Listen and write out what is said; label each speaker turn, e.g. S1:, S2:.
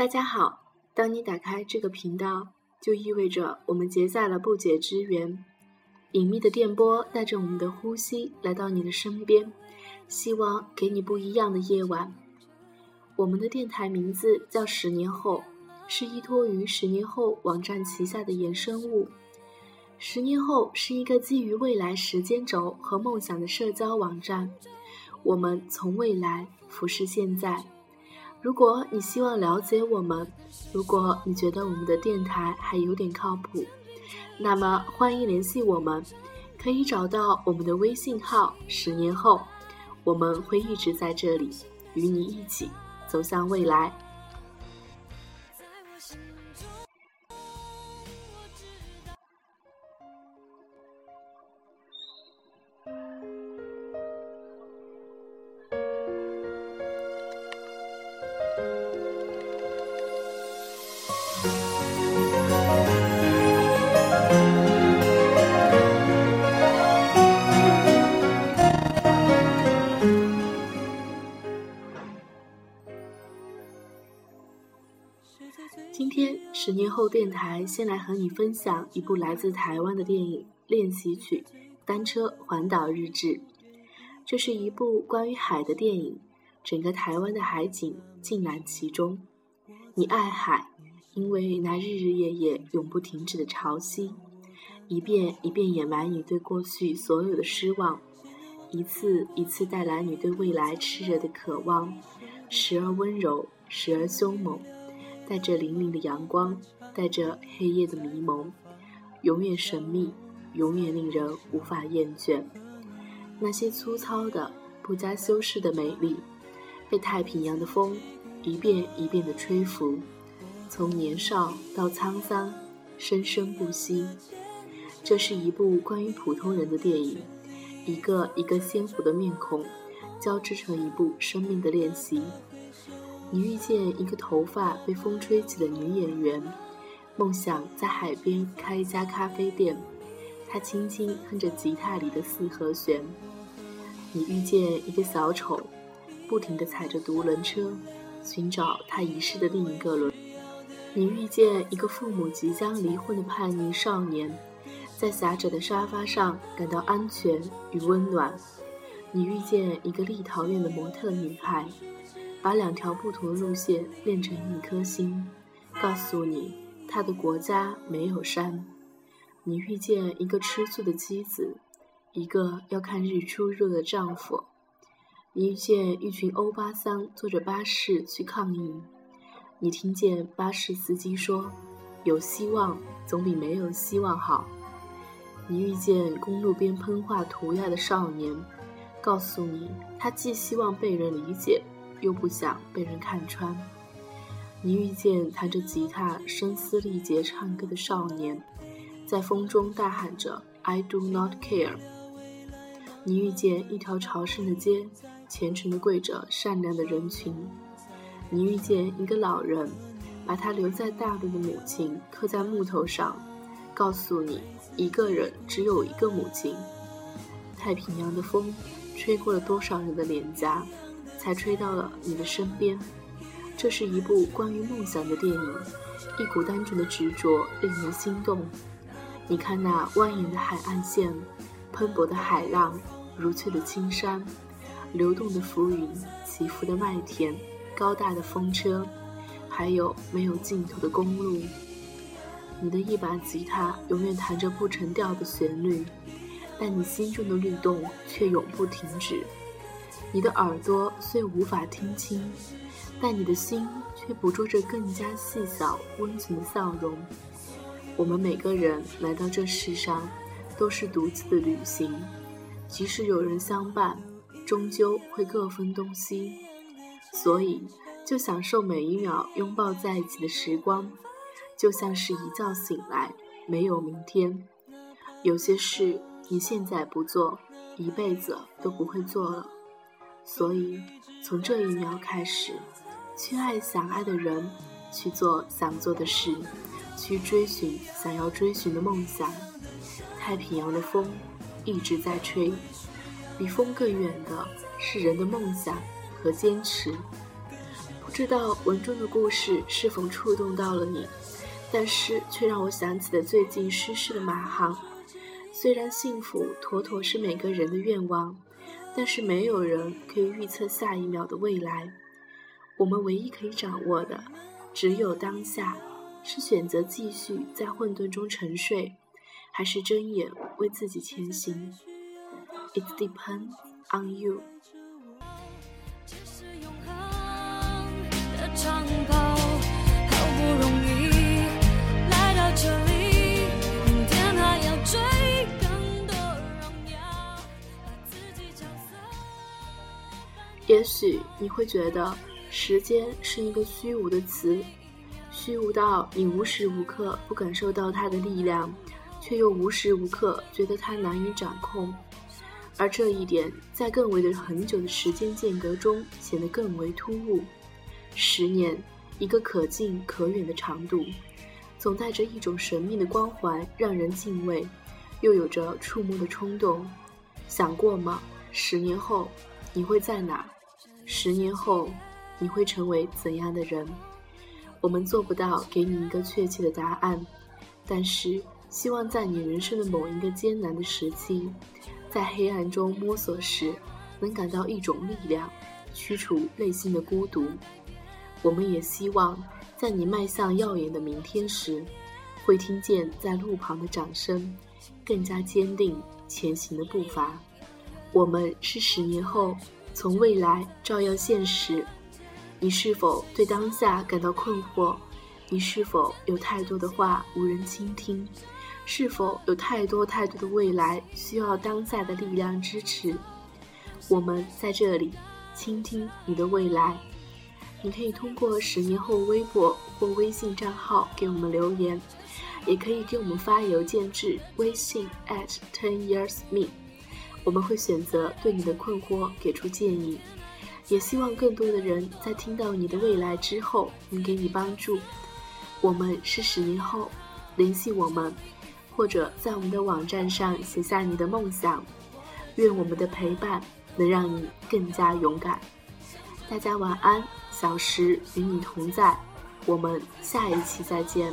S1: 大家好，当你打开这个频道，就意味着我们结下了不解之缘。隐秘的电波带着我们的呼吸来到你的身边，希望给你不一样的夜晚。我们的电台名字叫“十年后”，是依托于“十年后”网站旗下的衍生物。十年后是一个基于未来时间轴和梦想的社交网站。我们从未来俯视现在。如果你希望了解我们，如果你觉得我们的电台还有点靠谱，那么欢迎联系我们，可以找到我们的微信号。十年后，我们会一直在这里，与你一起走向未来。后电台先来和你分享一部来自台湾的电影《练习曲：单车环岛日志》。这是一部关于海的电影，整个台湾的海景尽览其中。你爱海，因为那日日夜夜永不停止的潮汐，一遍一遍掩埋你对过去所有的失望，一次一次带来你对未来炽热的渴望，时而温柔，时而凶猛。带着粼粼的阳光，带着黑夜的迷蒙，永远神秘，永远令人无法厌倦。那些粗糙的、不加修饰的美丽，被太平洋的风一遍一遍地吹拂，从年少到沧桑，生生不息。这是一部关于普通人的电影，一个一个鲜活的面孔，交织成一部生命的练习。你遇见一个头发被风吹起的女演员，梦想在海边开一家咖啡店。她轻轻哼着吉他里的四和弦。你遇见一个小丑，不停地踩着独轮车，寻找他遗失的另一个轮。你遇见一个父母即将离婚的叛逆少年，在狭窄的沙发上感到安全与温暖。你遇见一个立陶宛的模特女孩。把两条不同的路线连成一颗心，告诉你他的国家没有山。你遇见一个吃醋的妻子，一个要看日出日落的丈夫。你遇见一群欧巴桑坐着巴士去抗议。你听见巴士司机说：“有希望总比没有希望好。”你遇见公路边喷画涂鸦的少年，告诉你他既希望被人理解。又不想被人看穿。你遇见弹着吉他、声嘶力竭唱歌的少年，在风中大喊着 “I do not care”。你遇见一条朝圣的街，虔诚地跪着善良的人群。你遇见一个老人，把他留在大陆的母亲刻在木头上，告诉你一个人只有一个母亲。太平洋的风，吹过了多少人的脸颊？才吹到了你的身边。这是一部关于梦想的电影，一股单纯的执着令人心动。你看那蜿蜒的海岸线，喷薄的海浪，如翠的青山，流动的浮云，起伏的麦田，高大的风车，还有没有尽头的公路。你的一把吉他永远弹着不成调的旋律，但你心中的律动却永不停止。你的耳朵虽无法听清，但你的心却捕捉着更加细小、温存的笑容。我们每个人来到这世上，都是独自的旅行，即使有人相伴，终究会各分东西。所以，就享受每一秒拥抱在一起的时光，就像是一觉醒来，没有明天。有些事你现在不做，一辈子都不会做了。所以，从这一秒开始，去爱想爱的人，去做想做的事，去追寻想要追寻的梦想。太平洋的风一直在吹，比风更远的是人的梦想和坚持。不知道文中的故事是否触动到了你，但是却让我想起了最近失事的马航。虽然幸福妥妥是每个人的愿望，但是没有人可以预测下一秒的未来。我们唯一可以掌握的，只有当下：是选择继续在混沌中沉睡，还是睁眼为自己前行？It depends on you。许你会觉得时间是一个虚无的词，虚无到你无时无刻不感受到它的力量，却又无时无刻觉得它难以掌控。而这一点在更为的很久的时间间隔中显得更为突兀。十年，一个可近可远的长度，总带着一种神秘的光环，让人敬畏，又有着触摸的冲动。想过吗？十年后，你会在哪？十年后，你会成为怎样的人？我们做不到给你一个确切的答案，但是希望在你人生的某一个艰难的时期，在黑暗中摸索时，能感到一种力量，驱除内心的孤独。我们也希望在你迈向耀眼的明天时，会听见在路旁的掌声，更加坚定前行的步伐。我们是十年后。从未来照耀现实，你是否对当下感到困惑？你是否有太多的话无人倾听？是否有太多太多的未来需要当下的力量支持？我们在这里倾听你的未来。你可以通过十年后微博或微信账号给我们留言，也可以给我们发邮件至微信 at ten years me。我们会选择对你的困惑给出建议，也希望更多的人在听到你的未来之后能给你帮助。我们是十年后，联系我们，或者在我们的网站上写下你的梦想。愿我们的陪伴能让你更加勇敢。大家晚安，小时与你同在，我们下一期再见。